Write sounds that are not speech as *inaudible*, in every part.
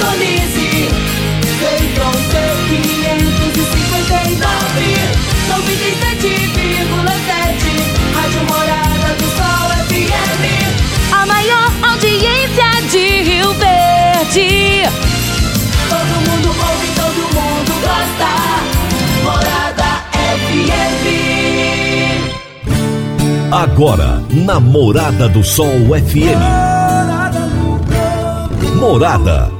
sintonize. Centron C559, 97,7. Rádio Morada do Sol FM. A maior audiência de Rio Verde. Todo mundo ouve, todo mundo gosta. Morada FM. Agora, na Morada do Sol FM. Morada.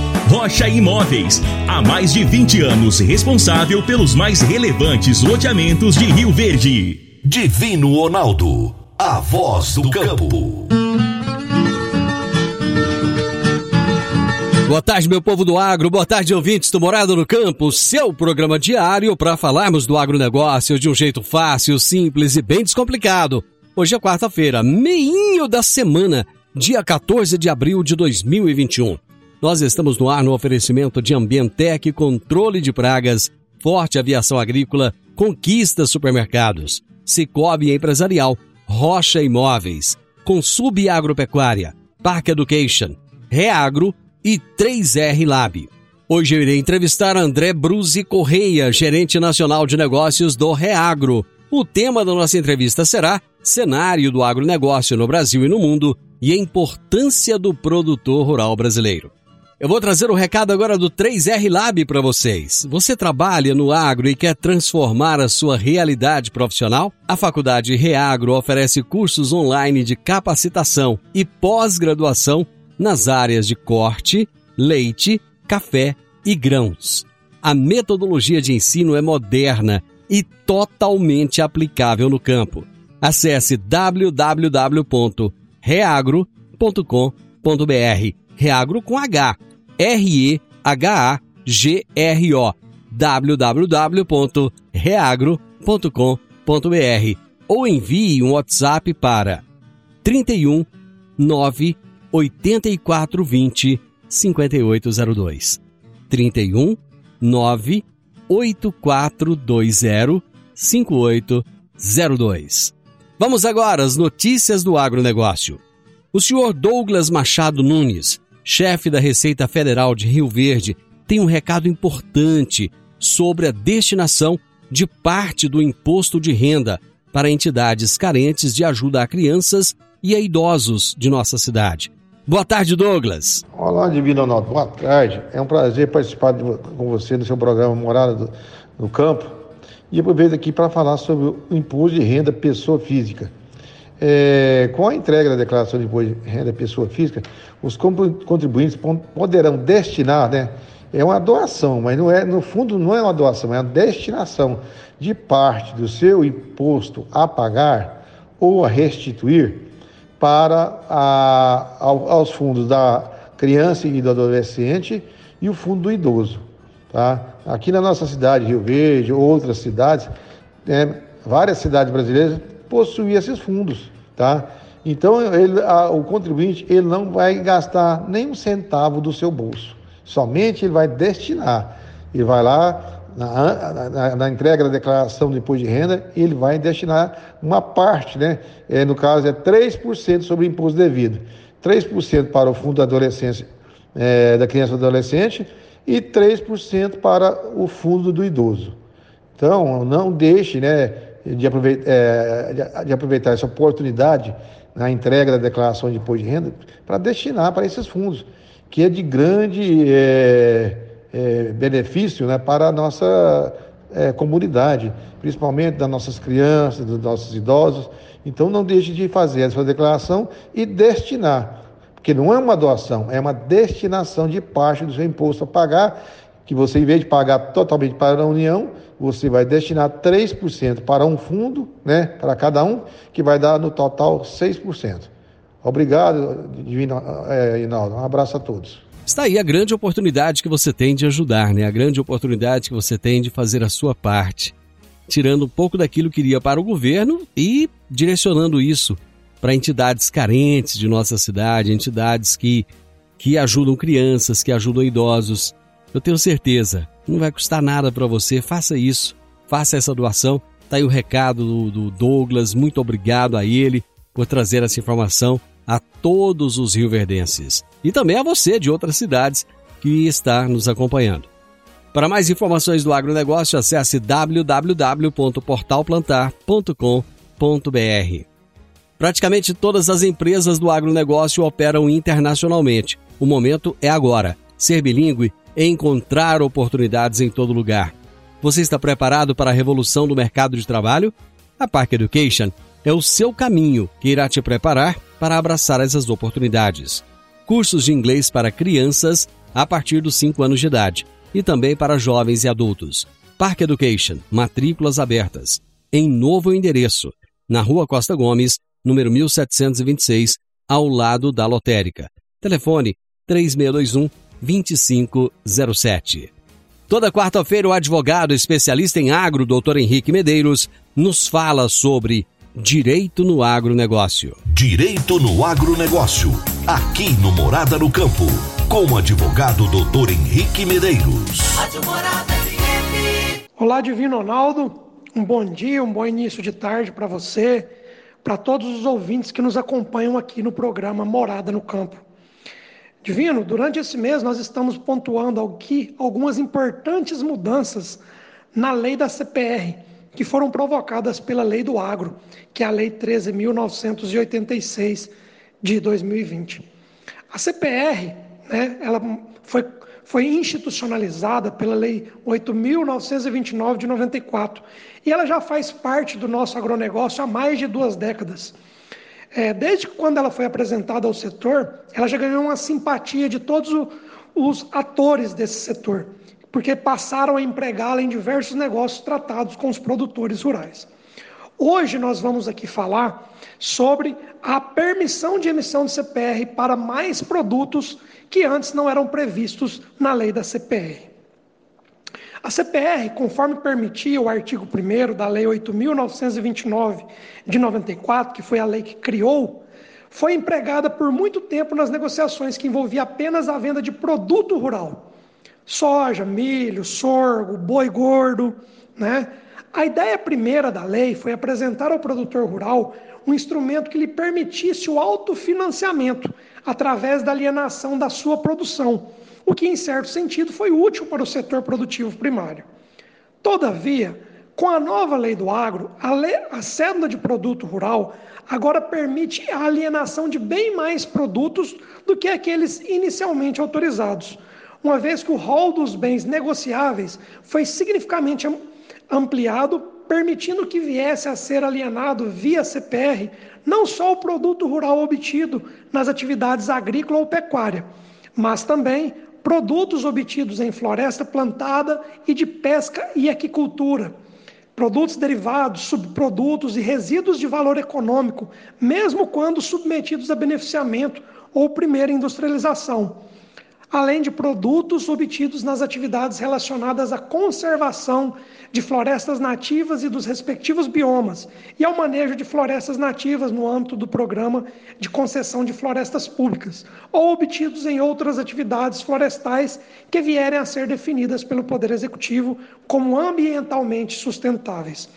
Rocha Imóveis. Há mais de 20 anos responsável pelos mais relevantes loteamentos de Rio Verde. Divino Ronaldo. A voz do campo. Boa tarde, meu povo do agro. Boa tarde, ouvintes do Morado no Campo. Seu programa diário para falarmos do agronegócio de um jeito fácil, simples e bem descomplicado. Hoje é quarta-feira, meinho da semana, dia 14 de abril de 2021. Nós estamos no ar no oferecimento de Ambientec, controle de pragas, Forte Aviação Agrícola, Conquista Supermercados, Cicobi Empresarial, Rocha Imóveis, Consub Agropecuária, Park Education, Reagro e 3R Lab. Hoje eu irei entrevistar André Bruzi Correia, gerente nacional de negócios do Reagro. O tema da nossa entrevista será cenário do agronegócio no Brasil e no mundo e a importância do produtor rural brasileiro. Eu vou trazer o recado agora do 3R Lab para vocês. Você trabalha no agro e quer transformar a sua realidade profissional? A Faculdade Reagro oferece cursos online de capacitação e pós-graduação nas áreas de corte, leite, café e grãos. A metodologia de ensino é moderna e totalmente aplicável no campo. Acesse www.reagro.com.br. Reagro com H. R-E-H-A-G-R-O. www.reagro.com.br ou envie um WhatsApp para 31 9 8420 5802. 31 9 8420 5802. Vamos agora às notícias do agronegócio. O senhor Douglas Machado Nunes, chefe da Receita Federal de Rio Verde, tem um recado importante sobre a destinação de parte do imposto de renda para entidades carentes de ajuda a crianças e a idosos de nossa cidade. Boa tarde, Douglas. Olá, Divino Ronaldo. Boa tarde. É um prazer participar de, com você no seu programa Morada do, Campo. E aproveito aqui para falar sobre o imposto de renda pessoa física. É, com a entrega da declaração de imposto de renda pessoa física, os contribuintes poderão destinar, né? É uma doação, mas não é, no fundo não é uma doação, é uma destinação de parte do seu imposto a pagar ou a restituir para a, aos fundos da criança e do adolescente e o fundo do idoso. Tá? Aqui na nossa cidade, Rio Verde, outras cidades, né, várias cidades brasileiras possuem esses fundos. Tá? Então, ele, a, o contribuinte ele não vai gastar nem um centavo do seu bolso, somente ele vai destinar. Ele vai lá, na, na, na, entrega da declaração do imposto de renda, ele vai destinar uma parte, né? É, no caso, é 3% sobre o imposto devido. 3% para o fundo da adolescência, é, da criança e do adolescente, e 3% para o fundo do idoso. Então, não deixe né, de, aproveitar, é, de aproveitar essa oportunidade na entrega da declaração de imposto de renda para destinar para esses fundos, que é de grande. É, é, benefício né, para a nossa é, comunidade, principalmente das nossas crianças, dos nossos idosos. Então não deixe de fazer essa declaração e destinar, porque não é uma doação, é uma destinação de parte do seu imposto a pagar, que você, em vez de pagar totalmente para a União, você vai destinar 3% para um fundo, né, para cada um, que vai dar no total 6%. Obrigado, Divino é, Inaldo. Um abraço a todos. Está aí a grande oportunidade que você tem de ajudar, né? A grande oportunidade que você tem de fazer a sua parte. tirando um pouco daquilo que iria para o governo e direcionando isso para entidades carentes de nossa cidade, entidades que, que ajudam crianças, que ajudam idosos. Eu tenho certeza, não vai custar nada para você, faça isso, faça essa doação. Tá aí o recado do, do Douglas, muito obrigado a ele por trazer essa informação a todos os rioverdenses e também a você de outras cidades que está nos acompanhando. Para mais informações do agronegócio, acesse www.portalplantar.com.br. Praticamente todas as empresas do agronegócio operam internacionalmente. O momento é agora. Ser bilíngue encontrar oportunidades em todo lugar. Você está preparado para a revolução do mercado de trabalho? A Park Education é o seu caminho que irá te preparar para abraçar essas oportunidades. Cursos de inglês para crianças a partir dos 5 anos de idade e também para jovens e adultos. Park Education, matrículas abertas. Em novo endereço, na Rua Costa Gomes, número 1726, ao lado da lotérica. Telefone 3621 2507. Toda quarta-feira, o advogado especialista em agro, Dr. Henrique Medeiros, nos fala sobre direito no agronegócio. Direito no agronegócio, aqui no Morada no Campo com o advogado doutor Henrique Medeiros. Olá, Divino Ronaldo. Um bom dia, um bom início de tarde para você, para todos os ouvintes que nos acompanham aqui no programa Morada no Campo. Divino, durante esse mês nós estamos pontuando aqui algumas importantes mudanças na lei da CPR, que foram provocadas pela lei do agro, que é a lei 13.986 de 2020. A CPR né, ela foi, foi institucionalizada pela Lei 8.929 de 94 e ela já faz parte do nosso agronegócio há mais de duas décadas. É, desde quando ela foi apresentada ao setor, ela já ganhou uma simpatia de todos os atores desse setor, porque passaram a empregá-la em diversos negócios tratados com os produtores rurais. Hoje nós vamos aqui falar sobre a permissão de emissão de CPR para mais produtos que antes não eram previstos na lei da CPR. A CPR, conforme permitia o artigo 1 da Lei 8.929 de 94, que foi a lei que criou, foi empregada por muito tempo nas negociações que envolvia apenas a venda de produto rural. Soja, milho, sorgo, boi gordo, né? A ideia primeira da lei foi apresentar ao produtor rural um instrumento que lhe permitisse o autofinanciamento através da alienação da sua produção, o que, em certo sentido, foi útil para o setor produtivo primário. Todavia, com a nova lei do agro, a, lei, a cédula de produto rural agora permite a alienação de bem mais produtos do que aqueles inicialmente autorizados, uma vez que o rol dos bens negociáveis foi significativamente ampliado, permitindo que viesse a ser alienado via CPR não só o produto rural obtido nas atividades agrícola ou pecuária, mas também produtos obtidos em floresta plantada e de pesca e aquicultura, produtos derivados, subprodutos e resíduos de valor econômico, mesmo quando submetidos a beneficiamento ou primeira industrialização além de produtos obtidos nas atividades relacionadas à conservação de florestas nativas e dos respectivos biomas, e ao manejo de florestas nativas no âmbito do programa de concessão de florestas públicas, ou obtidos em outras atividades florestais que vierem a ser definidas pelo Poder Executivo como ambientalmente sustentáveis.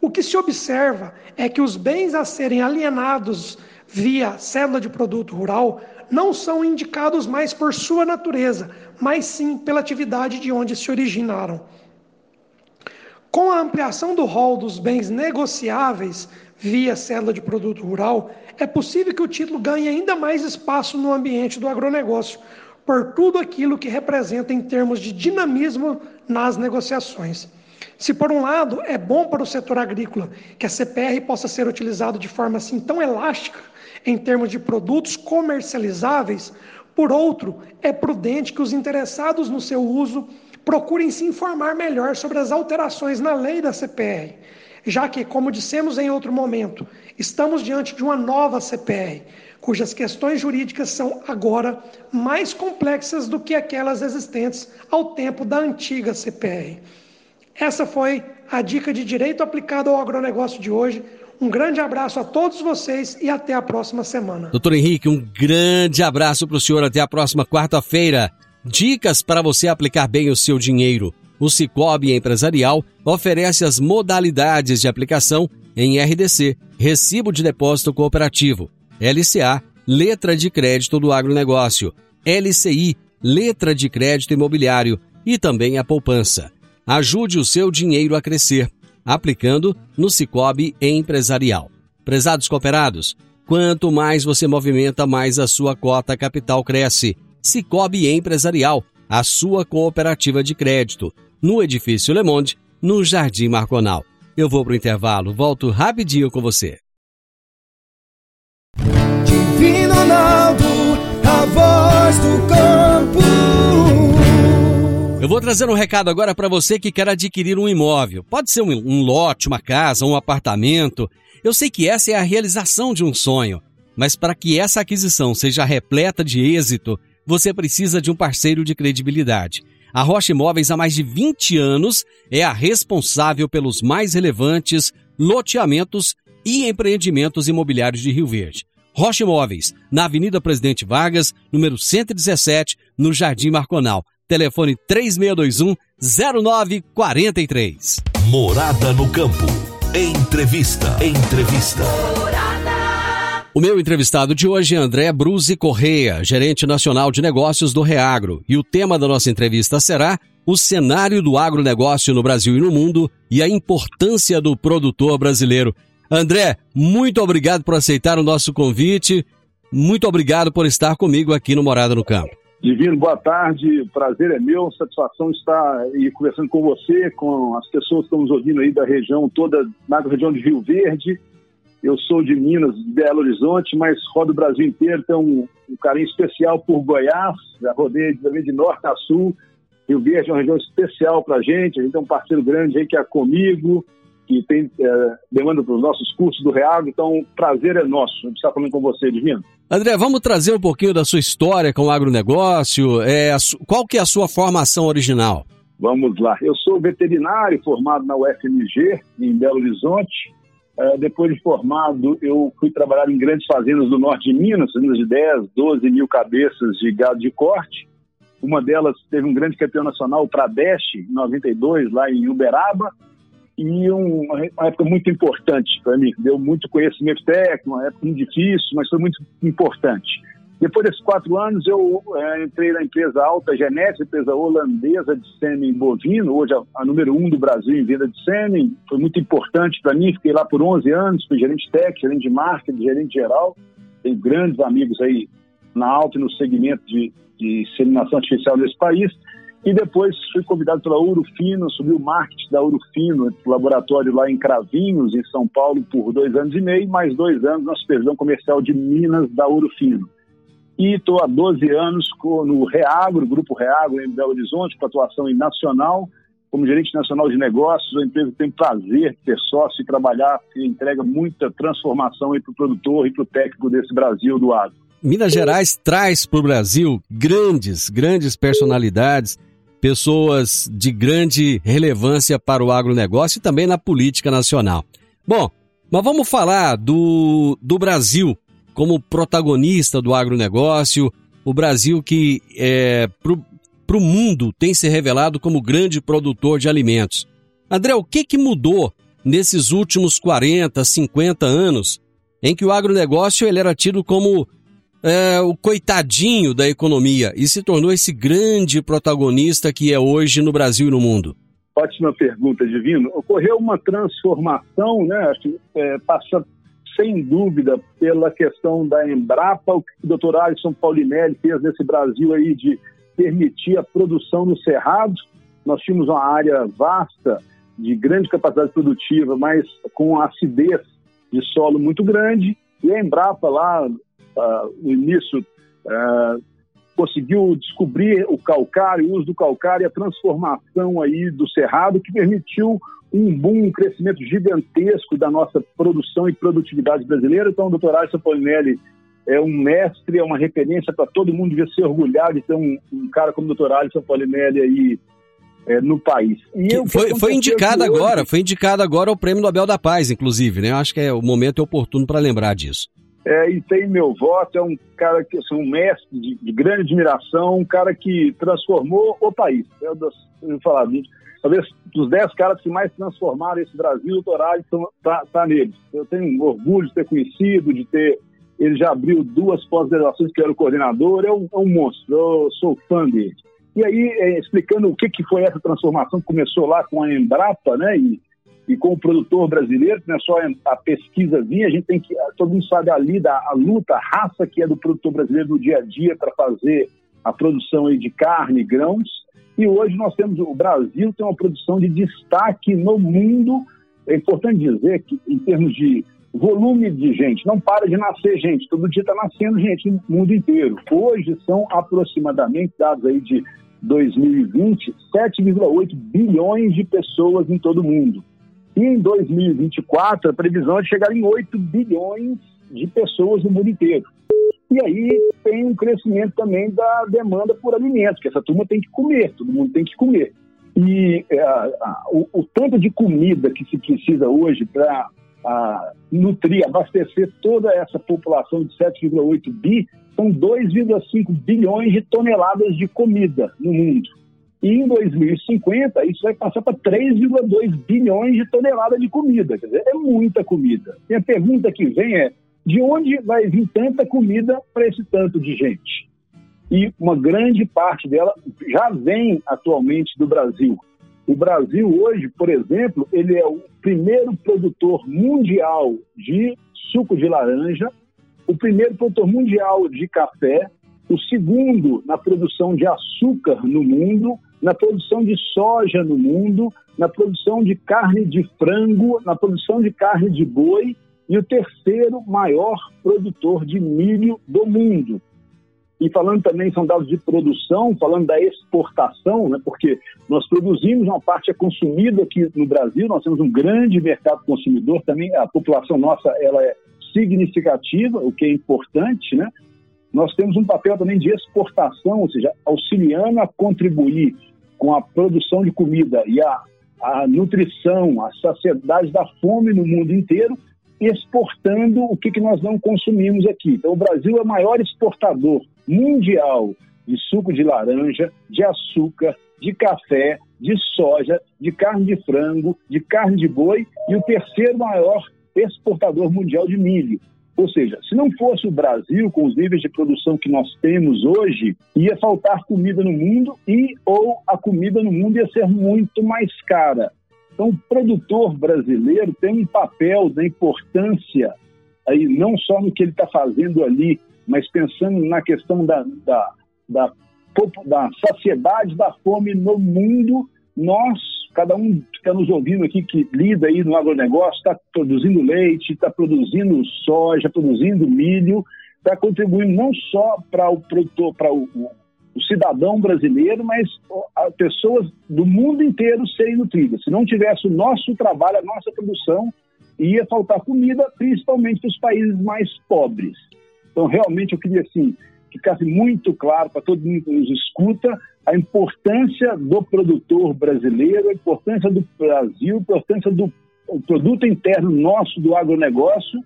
O que se observa é que os bens a serem alienados via célula de produto rural não são indicados mais por sua natureza, mas sim pela atividade de onde se originaram. Com a ampliação do rol dos bens negociáveis via célula de produto rural, é possível que o título ganhe ainda mais espaço no ambiente do agronegócio, por tudo aquilo que representa em termos de dinamismo nas negociações. Se, por um lado, é bom para o setor agrícola que a CPR possa ser utilizado de forma assim tão elástica em termos de produtos comercializáveis, por outro, é prudente que os interessados no seu uso procurem se informar melhor sobre as alterações na lei da CPR, já que, como dissemos em outro momento, estamos diante de uma nova CPR, cujas questões jurídicas são agora mais complexas do que aquelas existentes ao tempo da antiga CPR. Essa foi a dica de direito aplicado ao agronegócio de hoje. Um grande abraço a todos vocês e até a próxima semana. Doutor Henrique, um grande abraço para o senhor. Até a próxima quarta-feira. Dicas para você aplicar bem o seu dinheiro. O Cicobi Empresarial oferece as modalidades de aplicação em RDC, Recibo de Depósito Cooperativo, LCA, Letra de Crédito do Agronegócio, LCI, Letra de Crédito Imobiliário e também a poupança. Ajude o seu dinheiro a crescer, aplicando no Cicobi Empresarial. Prezados cooperados, quanto mais você movimenta, mais a sua cota capital cresce. Cicobi Empresarial, a sua cooperativa de crédito, no Edifício Le Monde, no Jardim Marconal. Eu vou pro intervalo, volto rapidinho com você. Divino Ronaldo, a voz do campo. Eu vou trazer um recado agora para você que quer adquirir um imóvel. Pode ser um, um lote, uma casa, um apartamento. Eu sei que essa é a realização de um sonho, mas para que essa aquisição seja repleta de êxito, você precisa de um parceiro de credibilidade. A Rocha Imóveis, há mais de 20 anos, é a responsável pelos mais relevantes loteamentos e empreendimentos imobiliários de Rio Verde. Rocha Imóveis, na Avenida Presidente Vargas, número 117, no Jardim Marconal. Telefone 3621 0943. Morada no campo. Entrevista. Entrevista. O meu entrevistado de hoje é André Bruzi Correia, gerente nacional de negócios do Reagro, e o tema da nossa entrevista será o cenário do agronegócio no Brasil e no mundo e a importância do produtor brasileiro. André, muito obrigado por aceitar o nosso convite. Muito obrigado por estar comigo aqui no Morada no Campo. Divino, boa tarde. Prazer é meu, satisfação estar aí conversando com você, com as pessoas que estão nos ouvindo aí da região toda, na região de Rio Verde. Eu sou de Minas, de Belo Horizonte, mas rodo o Brasil inteiro, tenho um, um carinho especial por Goiás, já rodei também de norte a sul. Rio Verde é uma região especial para a gente, a gente tem um parceiro grande aí que é comigo, que tem é, demanda para os nossos cursos do Real, então prazer é nosso estar falando com você, Divino. André, vamos trazer um pouquinho da sua história com o agronegócio. É, qual que é a sua formação original? Vamos lá. Eu sou veterinário formado na UFMG, em Belo Horizonte. Uh, depois de formado, eu fui trabalhar em grandes fazendas do norte de Minas, fazendas de 10, 12 mil cabeças de gado de corte. Uma delas teve um grande campeão nacional, o Pradeste, em 92, lá em Uberaba. E um, uma época muito importante para mim. Deu muito conhecimento técnico, uma época muito difícil, mas foi muito importante. Depois desses quatro anos, eu é, entrei na empresa Alta Genética, empresa holandesa de sêmen bovino, hoje a, a, número um do Brasil em venda de sêmen. Foi muito importante para mim, fiquei lá por 11 anos, fui gerente técnico, gerente de marketing, gerente geral. Tenho grandes amigos aí na Alta e no segmento de, de artificial nesse país. E depois fui convidado pela Urufino, subi o marketing da Urufino, laboratório lá em Cravinhos, em São Paulo, por dois anos e meio, mais dois anos na supervisão comercial de Minas da Urufino. E estou há 12 anos no Reagro, Grupo Reagro em Belo Horizonte, com atuação em nacional, como gerente nacional de negócios, a empresa tem prazer de ter sócio e trabalhar e entrega muita transformação para o produtor e para o técnico desse Brasil do agro. Minas Gerais traz para o Brasil grandes, grandes personalidades, pessoas de grande relevância para o agronegócio e também na política nacional. Bom, mas vamos falar do, do Brasil como protagonista do agronegócio, o Brasil que é, para o mundo tem se revelado como grande produtor de alimentos. André, o que, que mudou nesses últimos 40, 50 anos em que o agronegócio ele era tido como é, o coitadinho da economia e se tornou esse grande protagonista que é hoje no Brasil e no mundo? Ótima pergunta, Divino. Ocorreu uma transformação, né? É, passa sem dúvida, pela questão da Embrapa, o que o doutor Alisson Paulinelli fez nesse Brasil aí de permitir a produção no Cerrado. Nós tínhamos uma área vasta, de grande capacidade produtiva, mas com acidez de solo muito grande, e a Embrapa lá, uh, no início, uh, conseguiu descobrir o calcário, o uso do calcário e a transformação aí do cerrado que permitiu um boom, um crescimento gigantesco da nossa produção e produtividade brasileira. Então, o doutor Alisson Polinelli é um mestre, é uma referência para todo mundo, devia ser orgulhado de ter um, um cara como o doutor Alisson Polinelli aí é, no país. Eu, foi, foi indicado agora, foi indicado agora o Prêmio Nobel da Paz, inclusive, né? Eu acho que é o momento é oportuno para lembrar disso. É, e tem meu voto, é um cara que assim, um mestre de, de, grande admiração, um cara que transformou o país. É eu, eu falar, talvez dos dez caras que mais transformaram esse Brasil, o Torales está tá neles. Eu tenho orgulho de ter conhecido, de ter. Ele já abriu duas pós-graduações que era o coordenador, é um, é um monstro, eu sou fã dele. E aí, é, explicando o que, que foi essa transformação começou lá com a Embrapa, né? E, e com o produtor brasileiro, que não é só a pesquisazinha, a gente tem que, todo mundo sabe ali da a luta, a raça que é do produtor brasileiro no dia a dia para fazer a produção de carne, grãos. E hoje nós temos, o Brasil tem uma produção de destaque no mundo. É importante dizer que, em termos de volume de gente, não para de nascer gente, todo dia está nascendo gente no mundo inteiro. Hoje são aproximadamente, dados aí de 2020, 7,8 bilhões de pessoas em todo o mundo. E em 2024, a previsão é chegar em 8 bilhões de pessoas no mundo inteiro. E aí tem um crescimento também da demanda por alimentos, que essa turma tem que comer, todo mundo tem que comer. E é, o, o, tanto de comida que se precisa hoje para nutrir, abastecer toda essa população de 7,8 bi, são 2,5 bilhões de toneladas de comida no mundo. E em 2050, isso vai passar para 3,2 bilhões de toneladas de comida. Quer dizer, é muita comida. E a pergunta que vem é: de onde vai vir tanta comida para esse tanto de gente? E uma grande parte dela já vem atualmente do Brasil. O Brasil hoje, por exemplo, ele é o primeiro produtor mundial de suco de laranja, o primeiro produtor mundial de café, o segundo na produção de açúcar no mundo, na produção de soja no mundo, na produção de carne de frango, na produção de carne de boi e o terceiro maior produtor de milho do mundo. E falando também, são dados de produção, falando da exportação, né, porque nós produzimos, uma parte é consumida aqui no Brasil, nós temos um grande mercado consumidor também, a população nossa ela é significativa, o que é importante, né? Nós temos um papel também de exportação, ou seja, auxiliando a contribuir com a produção de comida e a, a nutrição, a saciedade da fome no mundo inteiro, exportando o que, que nós não consumimos aqui. Então, o Brasil é o maior exportador mundial de suco de laranja, de açúcar, de café, de soja, de carne de frango, de carne de boi e o terceiro maior exportador mundial de milho. Ou seja, se não fosse o Brasil, com os níveis de produção que nós temos hoje, ia faltar comida no mundo e ou a comida no mundo ia ser muito mais cara. Então, o produtor brasileiro tem um papel da importância, aí, não só no que ele está fazendo ali, mas pensando na questão da, da, da, da saciedade da fome no mundo, nós cada um que está nos ouvindo aqui, que lida aí no agronegócio, está produzindo leite, está produzindo soja, produzindo milho, está contribuindo não só para o produtor, para o, o, cidadão brasileiro, mas as pessoas do mundo inteiro serem nutridas. Se não tivesse o nosso trabalho, a nossa produção, ia faltar comida, principalmente para os países mais pobres. Então, realmente, eu queria, assim, ficasse muito claro para todo mundo que nos escuta a importância do produtor brasileiro, a importância do Brasil, a importância do produto interno nosso do agronegócio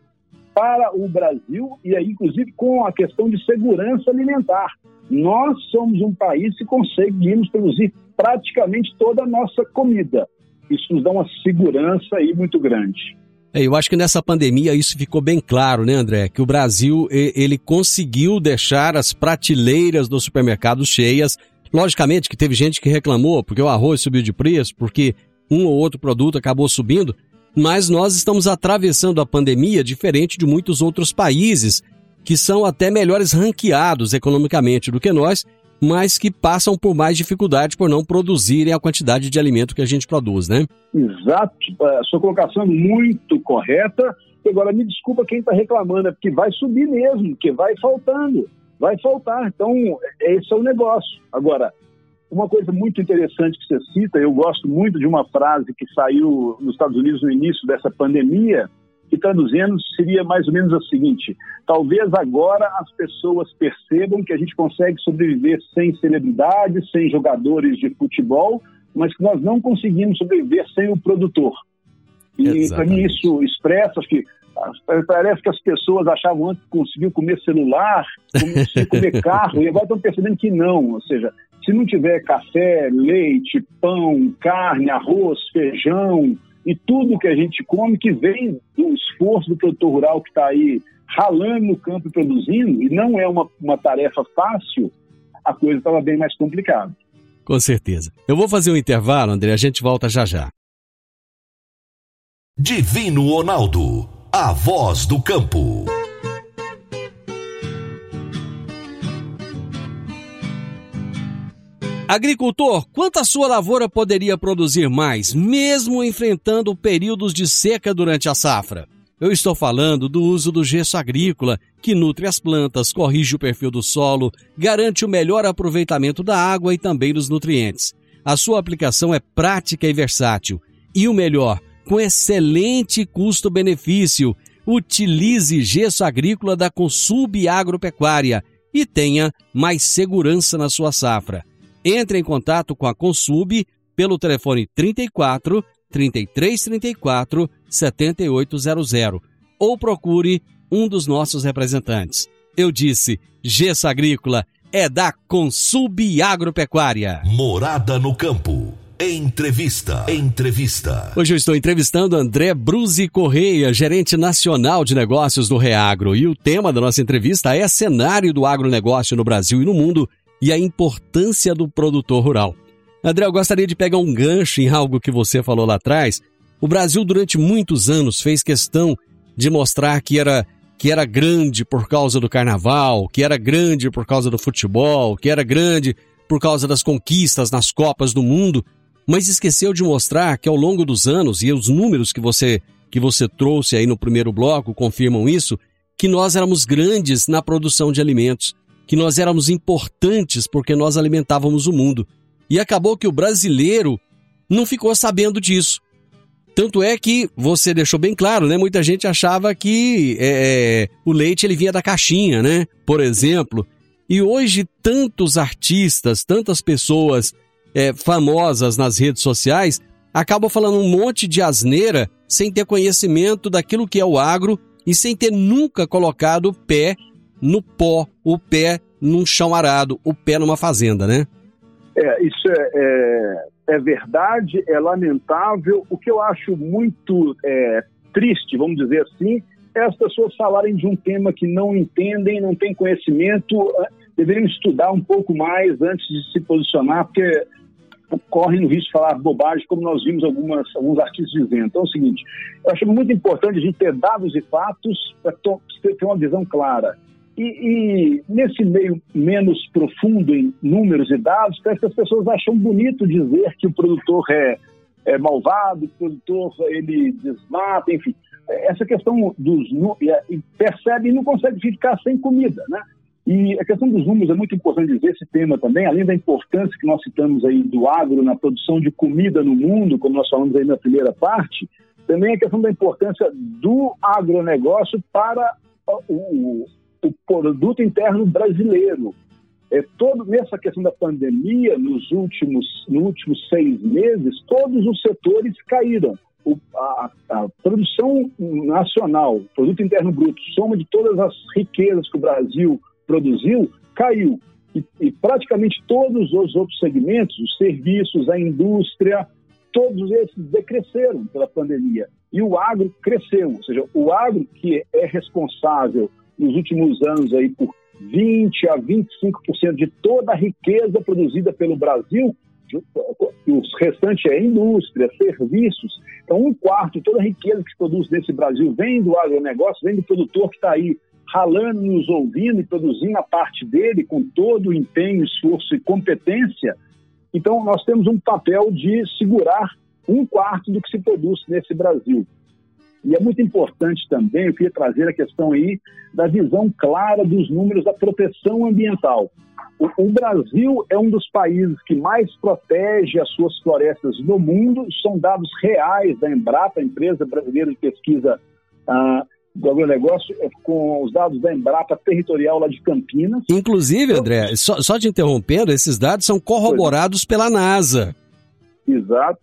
para o Brasil e aí, inclusive, com a questão de segurança alimentar. Nós somos um país que conseguimos produzir praticamente toda a nossa comida. Isso nos dá uma segurança aí muito grande. É, eu acho que nessa pandemia isso ficou bem claro, né, André? Que o Brasil ele conseguiu deixar as prateleiras dos supermercados cheias. Logicamente que teve gente que reclamou porque o arroz subiu de preço, porque um ou outro produto acabou subindo, mas nós estamos atravessando a pandemia diferente de muitos outros países que são até melhores ranqueados economicamente do que nós mas que passam por mais dificuldade por não produzirem a quantidade de alimento que a gente produz, né? Exato. A sua colocação é muito correta. Agora, me desculpa quem está reclamando, é porque vai subir mesmo, porque vai faltando. Vai faltar. Então, esse é o negócio. Agora, uma coisa muito interessante que você cita, eu gosto muito de uma frase que saiu nos Estados Unidos no início dessa pandemia, que traduzindo seria mais ou menos o seguinte: talvez agora as pessoas percebam que a gente consegue sobreviver sem celebridades, sem jogadores de futebol, mas que nós não conseguimos sobreviver sem o produtor. E para mim isso expressa acho que Parece que as pessoas achavam antes que conseguiam comer celular, *laughs* conseguiam comer carro, e agora estão percebendo que não. Ou seja, se não tiver café, leite, pão, carne, arroz, feijão e tudo que a gente come que vem do esforço do produtor rural que está aí ralando no campo e produzindo, e não é uma, uma tarefa fácil, a coisa estava bem mais complicada. Com certeza. Eu vou fazer um intervalo, André, a gente volta já já. Divino Ronaldo, a voz do campo. Agricultor, quanto a sua lavoura poderia produzir mais, mesmo enfrentando períodos de seca durante a safra? Eu estou falando do uso do gesso agrícola, que nutre as plantas, corrige o perfil do solo, garante o melhor aproveitamento da água e também dos nutrientes. A sua aplicação é prática e versátil. E o melhor, com excelente custo-benefício. Utilize gesso agrícola da Consub Agropecuária e tenha mais segurança na sua safra. Entre em contato com a Consub pelo telefone 34 3334 7800 ou procure um dos nossos representantes. Eu disse, Gesso Agrícola é da Consub Agropecuária. Morada no campo. Entrevista. Entrevista. Hoje eu estou entrevistando André Bruzi Correia, gerente nacional de negócios do Reagro. E o tema da nossa entrevista é cenário do agronegócio no Brasil e no mundo e a importância do produtor rural. André, eu gostaria de pegar um gancho em algo que você falou lá atrás. O Brasil, durante muitos anos, fez questão de mostrar que era, que era grande por causa do carnaval, que era grande por causa do futebol, que era grande por causa das conquistas nas Copas do Mundo mas esqueceu de mostrar que ao longo dos anos, e os números que você, que você trouxe aí no primeiro bloco confirmam isso, que nós éramos grandes na produção de alimentos, que nós éramos importantes porque nós alimentávamos o mundo. E acabou que o brasileiro não ficou sabendo disso. Tanto é que você deixou bem claro, né? Muita gente achava que é, é o leite ele vinha da caixinha, né? Por exemplo. E hoje tantos artistas, tantas pessoas é, famosas nas redes sociais acabam falando um monte de asneira sem ter conhecimento daquilo que é o agro e sem ter nunca colocado o pé no pó, o pé num chão arado, o pé numa fazenda, né? É, isso é, é, é verdade, é lamentável. O que eu acho muito é, triste, vamos dizer assim, é as pessoas falarem de um tema que não entendem, não têm conhecimento, é, deveriam estudar um pouco mais antes de se posicionar, porque correm o risco de falar bobagem, como nós vimos algumas, alguns artistas dizendo. Então é o seguinte, eu acho muito importante a gente ter dados e fatos para ter uma visão clara. E, e, nesse meio menos profundo em números e dados, parece que as pessoas acham bonito dizer que o produtor é, é malvado, o produtor ele desmata, enfim. Essa questão dos... Percebe e não consegue ficar sem comida, né? E a questão dos números é muito importante dizer esse tema também, além da importância que nós citamos aí do agro na produção de comida no mundo, como nós falamos aí na primeira parte, também a questão da importância do agronegócio para o, o produto interno brasileiro. É todo nessa questão da pandemia, nos últimos, nos últimos seis meses, todos os setores caíram. O, a, a, produção nacional, produto interno bruto, soma de todas as riquezas que o Brasil produziu caiu. E, e, praticamente todos os outros segmentos, os serviços, a indústria, todos esses decresceram pela pandemia. E o agro cresceu, ou seja, o agro que é responsável nos últimos anos aí por 20 a 25% de toda a riqueza produzida pelo Brasil, o restante é indústria, serviços. Então, um quarto de toda a riqueza que se produz nesse Brasil vem do agronegócio, vem do produtor que está aí ralando, nos ouvindo e produzindo a parte dele com todo o empenho, esforço e competência. Então, nós temos um papel de segurar um quarto do que se produz nesse Brasil. E é muito importante também, eu queria trazer a questão aí da visão clara dos números da proteção ambiental. O, o Brasil é um dos países que mais protege as suas florestas no mundo, são dados reais da Embrapa, empresa brasileira de pesquisa uh, do agronegócio é com os dados da Embrapa territorial lá de Campinas. Inclusive, André, só, só te interrompendo, esses dados são corroborados pela NASA. Exato.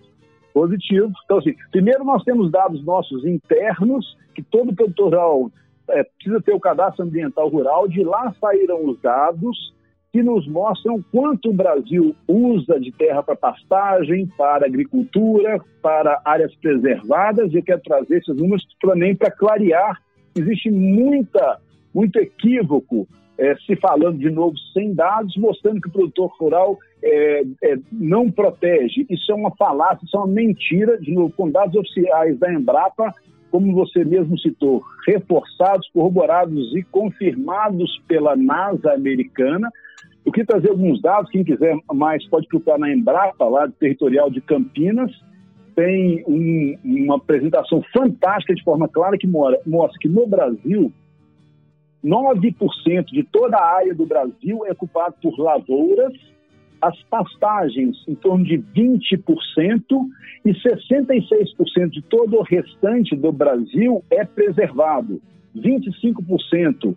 Positivo. Então, assim, primeiro nós temos dados nossos internos, que todo produtor rural é, precisa ter o cadastro ambiental rural, de lá saíram os dados que nos mostram quanto o Brasil usa de terra para pastagem, para agricultura, para áreas preservadas, e eu quero trazer esses números também para clarear. Existe muita, muito equívoco é, se falando de novo sem dados, mostrando que o produtor rural é, é, não protege. Isso é uma falácia, isso é uma mentira, de novo, com dados oficiais da Embrapa, como você mesmo citou, reforçados, corroborados e confirmados pela NASA americana. Eu queria trazer alguns dados, quem quiser mais pode procurar na Embrapa, lá do territorial de Campinas. Tem um, uma apresentação fantástica de forma clara que mora, mostra que no Brasil 9% de toda a área do Brasil é ocupado por lavouras, as pastagens em torno de 20% e 66% de todo o restante do Brasil é preservado. 25%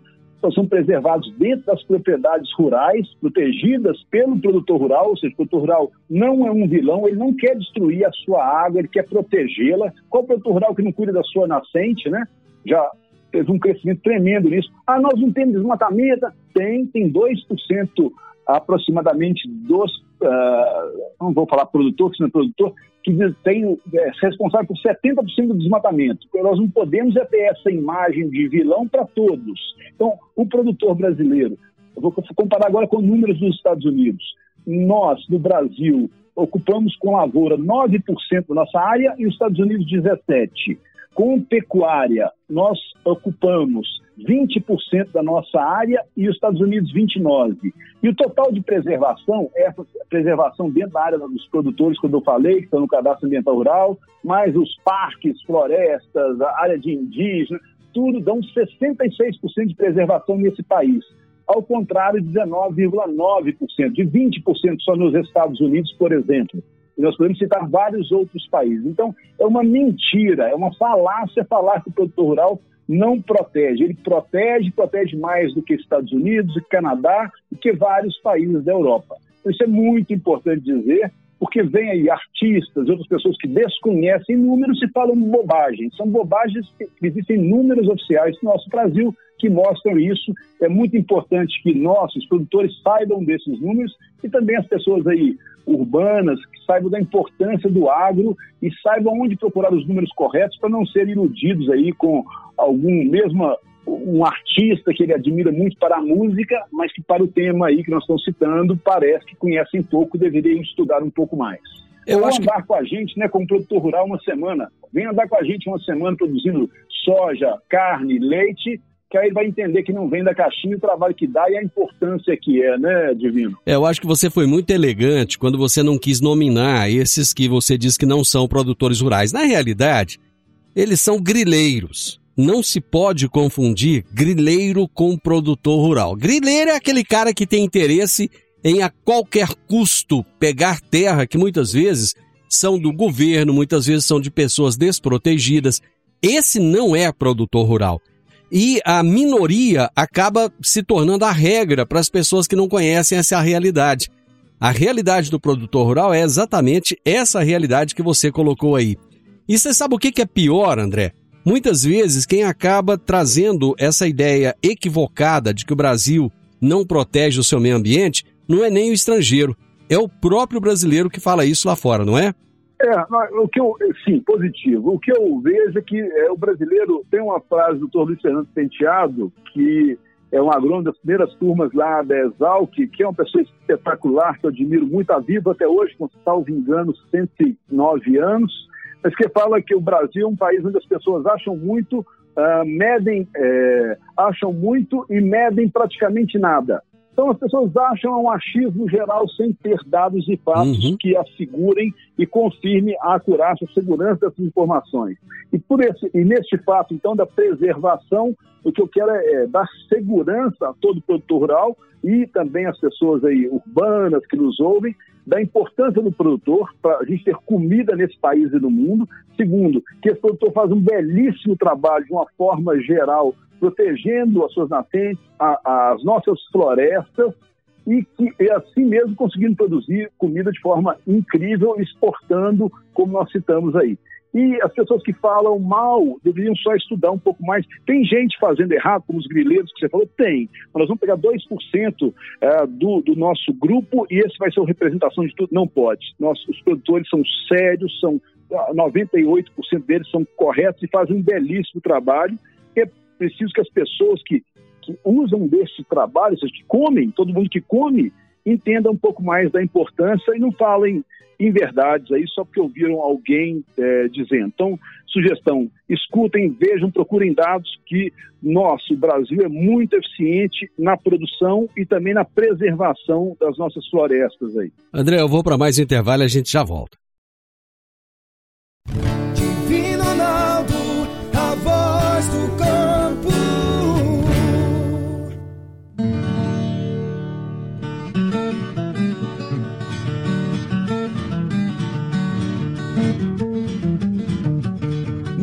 são preservados dentro das propriedades rurais, protegidas pelo produtor rural, ou seja, o produtor rural não é um vilão, ele não quer destruir a sua água, ele quer protegê-la. Qual produtor rural que não cuida da sua nascente, né? Já teve um crescimento tremendo nisso. Ah, nós não temos desmatamento. Tem, tem 2% aproximadamente dos, uh, não vou falar produtor, que não é produtor, que tem, é responsável por 70% do desmatamento. Então, nós não podemos ter essa imagem de vilão para todos. Então, o produtor brasileiro, eu vou comparar agora com números dos Estados Unidos. Nós, no Brasil, ocupamos com lavoura 9% da nossa área e os Estados Unidos 17%. Com pecuária, nós ocupamos 20% da nossa área e os Estados Unidos 29%. E o total de preservação, essa preservação dentro da área dos produtores, quando eu falei, que estão no cadastro ambiental rural, mais os parques, florestas, a área de indígena, tudo dão 66% de preservação nesse país. Ao contrário de 19,9%, de 20% só nos Estados Unidos, por exemplo. E nós podemos citar vários outros países. Então, é uma mentira, é uma falácia falar que o produtor rural não protege. Ele protege, protege mais do que Estados Unidos, Canadá e que vários países da Europa. Então, isso é muito importante dizer, porque vem aí artistas, outras pessoas que desconhecem números e falam bobagem. São bobagens que existem números oficiais no nosso Brasil que mostram isso. É muito importante que nós, os produtores, saibam desses números e também as pessoas aí urbanas que saibam da importância do agro e saibam onde procurar os números corretos para não serem iludidos aí com algum mesmo um artista que ele admira muito para a música, mas que para o tema aí que nós estamos citando parece que conhecem pouco, deveriam estudar um pouco mais. Eu acho andar que... com a gente, né, como produtor rural, uma semana. Vem andar com a gente uma semana produzindo soja, carne, leite que aí vai entender que não vem da caixinha o trabalho que dá e a importância que é, né, Divino? É, eu acho que você foi muito elegante quando você não quis nominar esses que você diz que não são produtores rurais. Na realidade, eles são grileiros. Não se pode confundir grileiro com produtor rural. Grileiro é aquele cara que tem interesse em a qualquer custo pegar terra que muitas vezes são do governo, muitas vezes são de pessoas desprotegidas. Esse não é produtor rural e a minoria acaba se tornando a regra para as pessoas que não conhecem essa realidade. A realidade do produtor rural é exatamente essa realidade que você colocou aí. E você sabe o que é pior, André? Muitas vezes quem acaba trazendo essa ideia equivocada de que o Brasil não protege o seu meio ambiente não é nem o estrangeiro, é o próprio brasileiro que fala isso lá fora, não é? É, o que eu, sim, positivo. O que eu vejo é que é, o brasileiro tem uma frase do Dr. Luiz Fernando Penteado, que é um agrônomo das primeiras turmas lá da Exalc, que é uma pessoa espetacular, que eu admiro muito, a vivo até hoje, com salvo engano, 109 anos, mas que fala que o Brasil é um país onde as pessoas acham muito, uh, medem, é, acham muito e medem praticamente nada. Então as pessoas acham um achismo geral sem ter dados e fatos uhum. que assegurem e confirmem a acurácia, a segurança dessas informações. E, por esse, e neste fato, então, da preservação, o que eu quero é, é dar segurança a todo produtor rural e também às pessoas aí urbanas que nos ouvem, da importância do produtor para a gente ter comida nesse país e no mundo. Segundo, que esse produtor faz um belíssimo trabalho de uma forma geral protegendo as suas nascentes, a, as nossas florestas e que é assim mesmo conseguindo produzir comida de forma incrível, exportando, como nós citamos aí. E as pessoas que falam mal deveriam só estudar um pouco mais. Tem gente fazendo errado, como os grileiros que você falou? Tem. Mas nós vamos pegar 2% é, do, do nosso grupo e esse vai ser a representação de tudo? Não pode. Nós, os produtores são sérios, são 98% ah, deles são corretos e fazem um belíssimo trabalho. É preciso que as pessoas que, que usam desse trabalho, que comem, todo mundo que come, entenda um pouco mais da importância e não falem inverdades aí só porque ouviram alguém é, dizendo. Então, sugestão, escutem, vejam, procurem dados que nosso Brasil é muito eficiente na produção e também na preservação das nossas florestas aí. André, eu vou para mais intervalo e a gente já volta.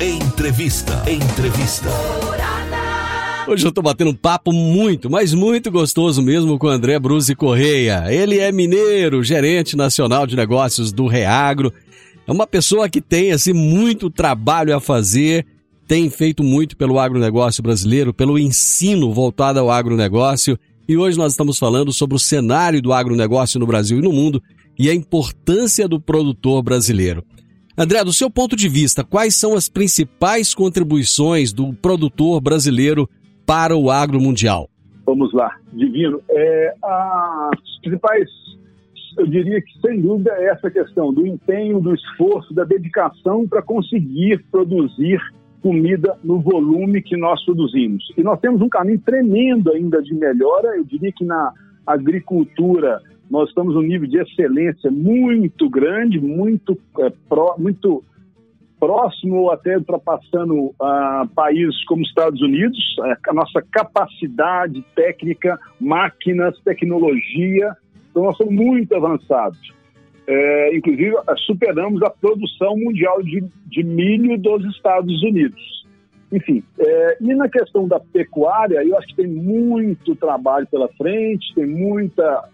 Entrevista. Entrevista. Hoje eu tô batendo um papo muito, mas muito gostoso mesmo com o André Bruzi Correia. Ele é mineiro, gerente nacional de negócios do Reagro. É uma pessoa que tem assim muito trabalho a fazer, tem feito muito pelo agronegócio brasileiro, pelo ensino voltado ao agronegócio. E hoje nós estamos falando sobre o cenário do agronegócio no Brasil e no mundo e a importância do produtor brasileiro. André, do seu ponto de vista, quais são as principais contribuições do produtor brasileiro para o agro mundial? Vamos lá, Divino. É, as principais, eu diria que sem dúvida é essa questão do empenho, do esforço, da dedicação para conseguir produzir comida no volume que nós produzimos. E nós temos um caminho tremendo ainda de melhora, eu diria que na agricultura nós estamos num nível de excelência muito grande, muito, é, muito próximo ou até ultrapassando uh, países como Estados Unidos. É, a nossa capacidade técnica, máquinas, tecnologia, então nós somos muito avançados. É, inclusive, superamos a produção mundial de, de milho dos Estados Unidos. Enfim, é, e na questão da pecuária, eu acho que tem muito trabalho pela frente, tem muita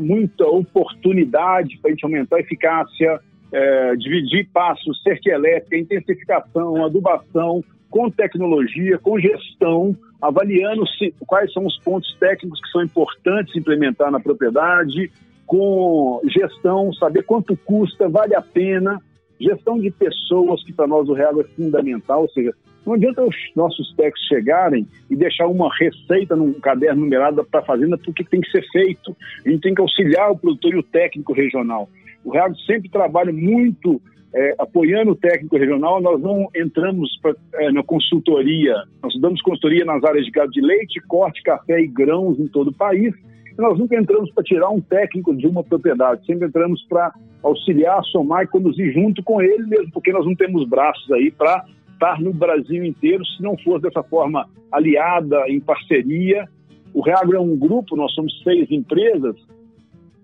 muita oportunidade para a gente aumentar a eficácia, é, dividir passos, cerca elétrica, intensificação, adubação, com tecnologia, com gestão, avaliando se, quais são os pontos técnicos que são importantes implementar na propriedade, com gestão, saber quanto custa, vale a pena, gestão de pessoas, que para nós o real é fundamental, ou seja, não adianta os nossos técnicos chegarem e deixar uma receita num caderno numerado para a fazenda, porque tem que ser feito. A gente tem que auxiliar o produtor e o técnico regional. O Real sempre trabalha muito é, apoiando o técnico regional. Nós não entramos pra, é, na consultoria, nós damos consultoria nas áreas de gado de leite, corte, café e grãos em todo o país. Nós nunca entramos para tirar um técnico de uma propriedade, sempre entramos para auxiliar, somar e conduzir junto com ele, mesmo porque nós não temos braços aí para estar no Brasil inteiro, se não for dessa forma aliada, em parceria. O Reagro é um grupo, nós somos seis empresas,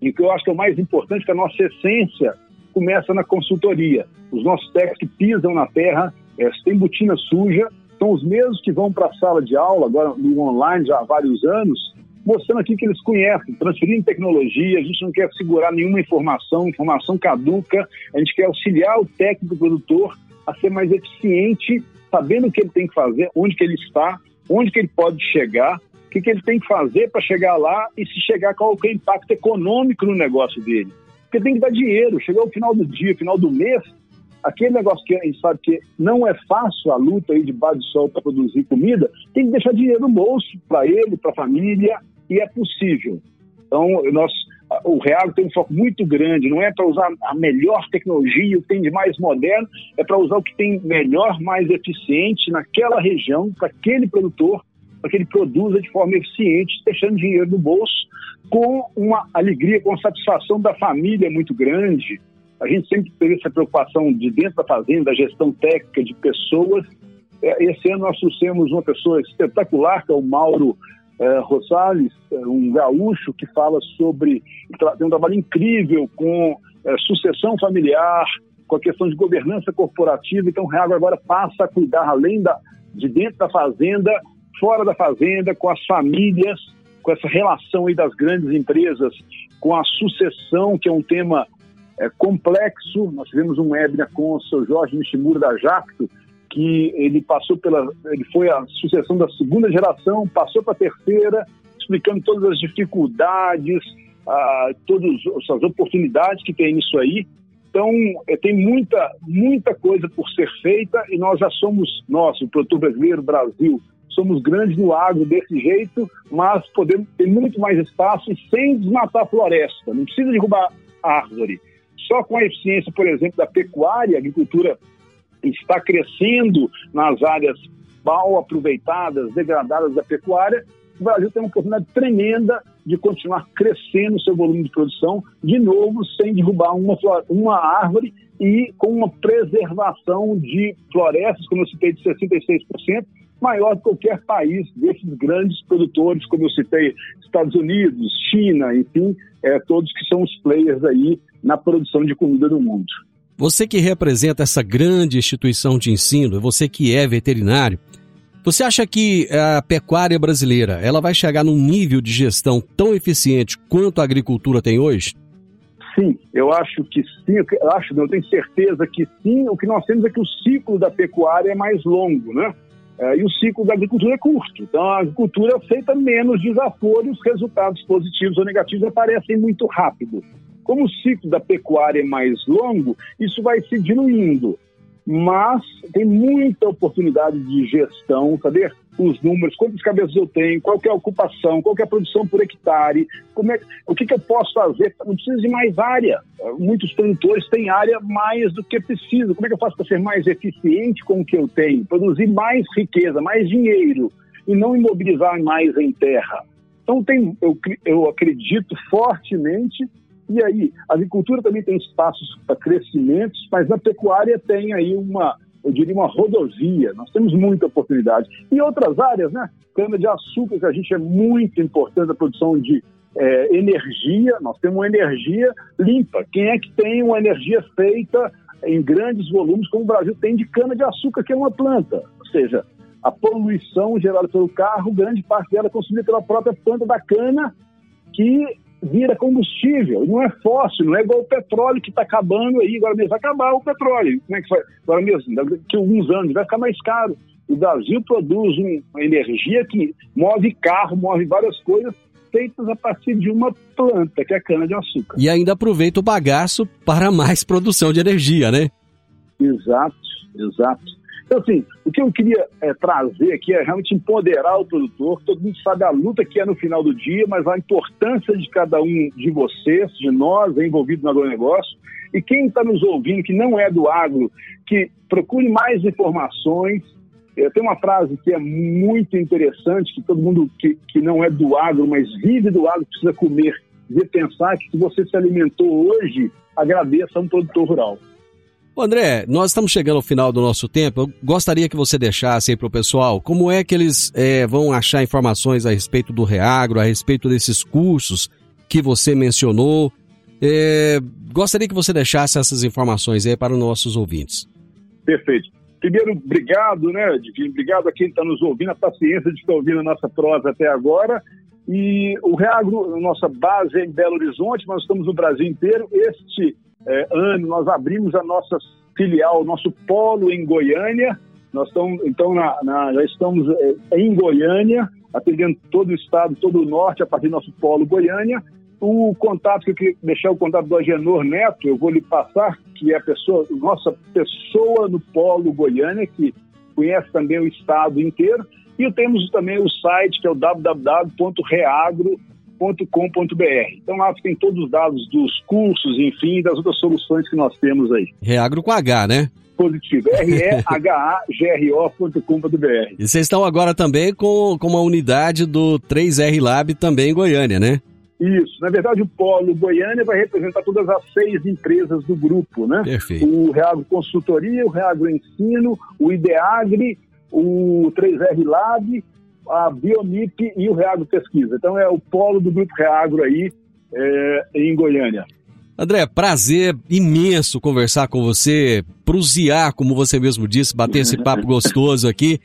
e o que eu acho que é o mais importante é que a nossa essência começa na consultoria. Os nossos técnicos que pisam na terra, é, botina suja, são os mesmos que vão para a sala de aula, agora no online já há vários anos, mostrando aqui que eles conhecem, transferindo tecnologia, a gente não quer segurar nenhuma informação, informação caduca, a gente quer auxiliar o técnico produtor a ser mais eficiente, sabendo o que ele tem que fazer, onde que ele está, onde que ele pode chegar, o que, que ele tem que fazer para chegar lá e se chegar, qual é o impacto econômico no negócio dele. Porque tem que dar dinheiro, chegou o final do dia, final do mês, aquele negócio que a gente sabe que não é fácil a luta aí de base de sol para produzir comida, tem que deixar dinheiro no bolso para ele, para a família, e é possível. Então, nós o Real tem um foco muito grande, não é para usar a melhor tecnologia, o que tem de mais moderno, é para usar o que tem melhor, mais eficiente naquela região, para aquele produtor, para que ele produza de forma eficiente, deixando dinheiro no bolso, com uma alegria, com satisfação da família muito grande. A gente sempre teve essa preocupação de dentro da fazenda, da gestão técnica de pessoas. É, esse ano nós trouxemos uma pessoa espetacular, que é o Mauro é, Rosales, é, um gaúcho que fala sobre. tem um trabalho incrível com é, sucessão familiar, com a questão de governança corporativa. Então, o Reago agora passa a cuidar, além da, de dentro da fazenda, fora da fazenda, com as famílias, com essa relação aí das grandes empresas, com a sucessão, que é um tema é, complexo. Nós tivemos um webinar com o seu Jorge Nishimura da Jacto, que ele passou pela, ele foi a sucessão da segunda geração, passou para a terceira, explicando todas as dificuldades, ah, todas as oportunidades que tem nisso aí. Então, é, tem muita, muita coisa por ser feita e nós já somos, nós, o produtor brasileiro, Brasil, somos grandes no agro desse jeito, mas podemos ter muito mais espaço sem desmatar a floresta. Não precisa derrubar árvore. Só com a eficiência, por exemplo, da pecuária, a agricultura está crescendo nas áreas mal aproveitadas, degradadas da pecuária, o Brasil tem uma oportunidade tremenda de continuar crescendo o seu volume de produção, de novo, sem derrubar uma, uma árvore e com uma preservação de florestas, como eu citei, de 66%, maior do que qualquer país desses grandes produtores, como eu citei, Estados Unidos, China, enfim, é, todos que são os players aí na produção de comida no mundo. Você que representa essa grande instituição de ensino, você que é veterinário, você acha que a pecuária brasileira ela vai chegar num nível de gestão tão eficiente quanto a agricultura tem hoje? Sim, eu acho que sim, eu acho, não, eu tenho certeza que sim. O que nós temos é que o ciclo da pecuária é mais longo, né? É, e o ciclo da agricultura é curto. Então, a agricultura feita menos desaforo, os resultados positivos ou negativos aparecem muito rápido. Como o ciclo da pecuária é mais longo, isso vai se diluindo mas tem muita oportunidade de gestão, saber os números, quantas cabeças eu tenho, qual é a ocupação, qual é a produção por hectare, como é, o que, que eu posso fazer, não precisa de mais área. Muitos produtores têm área mais do que preciso. Como é que eu faço para ser mais eficiente com o que eu tenho, produzir mais riqueza, mais dinheiro e não imobilizar mais em terra? Então tem, eu, eu acredito fortemente e aí, a agricultura também tem espaços para crescimentos, mas na pecuária tem aí uma, eu diria, uma rodovia. Nós temos muita oportunidade. E outras áreas, né? Cana-de-açúcar, que a gente é muito importante a produção de é, energia, nós temos uma energia limpa. Quem é que tem uma energia feita em grandes volumes, como o Brasil tem de cana-de-açúcar, que é uma planta? Ou seja, a poluição gerada pelo carro, grande parte dela é consumida pela própria planta da cana, que vira combustível, não é fóssil, não é igual o petróleo que está acabando aí, agora mesmo vai acabar o petróleo. Como é que foi? Agora mesmo, daqui a alguns anos vai ficar mais caro. O Brasil produz uma energia que move carro, move várias coisas feitas a partir de uma planta, que é a cana-de-açúcar. E ainda aproveita o bagaço para mais produção de energia, né? Exato, exato. Então, assim, o que eu queria é, trazer aqui é realmente empoderar o produtor. Todo mundo sabe a luta que é no final do dia, mas a importância de cada um de vocês, de nós, envolvidos no agronegócio. E quem está nos ouvindo, que não é do agro, que procure mais informações. Tenho uma frase que é muito interessante, que todo mundo que, que não é do agro, mas vive do agro, precisa comer. De pensar que se você se alimentou hoje, agradeça a um produtor rural. André, nós estamos chegando ao final do nosso tempo. Eu gostaria que você deixasse aí para o pessoal como é que eles é, vão achar informações a respeito do Reagro, a respeito desses cursos que você mencionou. É, gostaria que você deixasse essas informações aí para os nossos ouvintes. Perfeito. Primeiro, obrigado, né, Divino? Obrigado a quem está nos ouvindo, a paciência de estar ouvindo a nossa prosa até agora. E o Reagro, nossa base é em Belo Horizonte, nós estamos no Brasil inteiro. Este é, ano nós abrimos a nossa filial, nosso polo em Goiânia. Nós estamos, então, na, na, já estamos é, em Goiânia, atendendo todo o estado, todo o norte, a partir do nosso polo Goiânia. O contato que eu queria deixar o contato do Agenor Neto, eu vou lhe passar, que é a pessoa, nossa pessoa no polo Goiânia, que conhece também o estado inteiro. E temos também o site, que é o www.reagro.com reagro.com.br. Então lá tem todos os dados dos cursos, enfim, das outras soluções que nós temos aí. Reagro com H, né? positivo, R-E-H-A-G-R-O.com.br. *laughs* E vocês estão agora também com, com uma unidade do 3R Lab também em Goiânia, né? Isso. Na verdade, o Polo Goiânia vai representar todas as seis empresas do grupo, né? Perfeito. O Reagro Consultoria, o Reagro Ensino, o Ideagri, o 3R Lab, a Bionip e o Reagro Pesquisa. Então é o polo do Grupo Reagro aí é, em Goiânia. André, prazer imenso conversar com você, prusiar, como você mesmo disse, bater esse *laughs* papo gostoso aqui.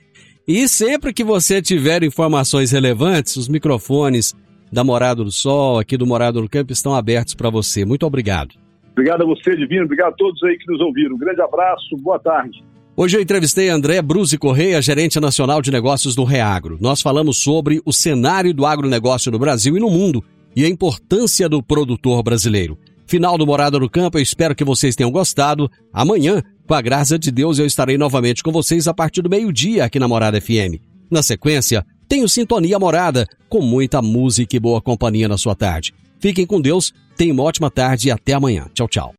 E sempre que você tiver informações relevantes, os microfones da Morada do Sol, aqui do Morada do Campo, estão abertos para você. Muito obrigado. Obrigado a você, Divino. Obrigado a todos aí que nos ouviram. Um grande abraço, boa tarde. Hoje eu entrevistei André Bruzi Correia, gerente nacional de negócios do Reagro. Nós falamos sobre o cenário do agronegócio no Brasil e no mundo e a importância do produtor brasileiro. Final do Morada no Campo, eu espero que vocês tenham gostado. Amanhã, com a graça de Deus, eu estarei novamente com vocês a partir do meio-dia aqui na Morada FM. Na sequência, tenho Sintonia Morada, com muita música e boa companhia na sua tarde. Fiquem com Deus, tenham uma ótima tarde e até amanhã. Tchau, tchau.